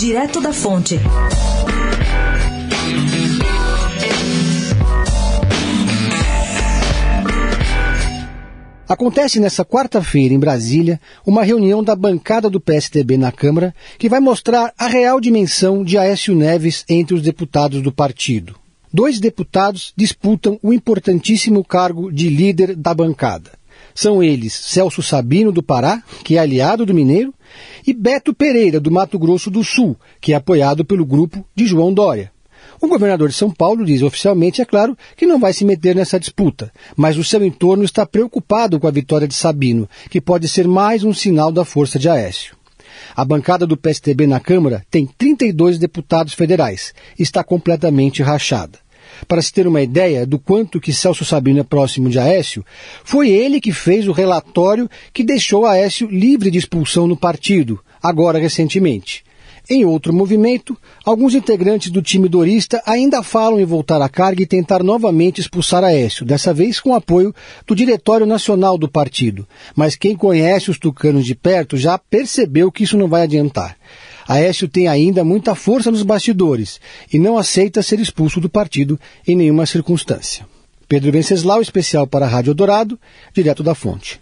Direto da Fonte. Acontece nessa quarta-feira, em Brasília, uma reunião da bancada do PSDB na Câmara que vai mostrar a real dimensão de Aécio Neves entre os deputados do partido. Dois deputados disputam o importantíssimo cargo de líder da bancada. São eles Celso Sabino, do Pará, que é aliado do Mineiro, e Beto Pereira, do Mato Grosso do Sul, que é apoiado pelo grupo de João Dória. O governador de São Paulo diz oficialmente, é claro, que não vai se meter nessa disputa, mas o seu entorno está preocupado com a vitória de Sabino, que pode ser mais um sinal da força de Aécio. A bancada do PSDB na Câmara tem 32 deputados federais está completamente rachada. Para se ter uma ideia do quanto que Celso Sabino é próximo de Aécio, foi ele que fez o relatório que deixou Aécio livre de expulsão no partido, agora recentemente. Em outro movimento, alguns integrantes do time dorista ainda falam em voltar à carga e tentar novamente expulsar Aécio, dessa vez com apoio do Diretório Nacional do partido. Mas quem conhece os tucanos de perto já percebeu que isso não vai adiantar. Aécio tem ainda muita força nos bastidores e não aceita ser expulso do partido em nenhuma circunstância. Pedro Venceslau, especial para a Rádio Dourado, direto da fonte.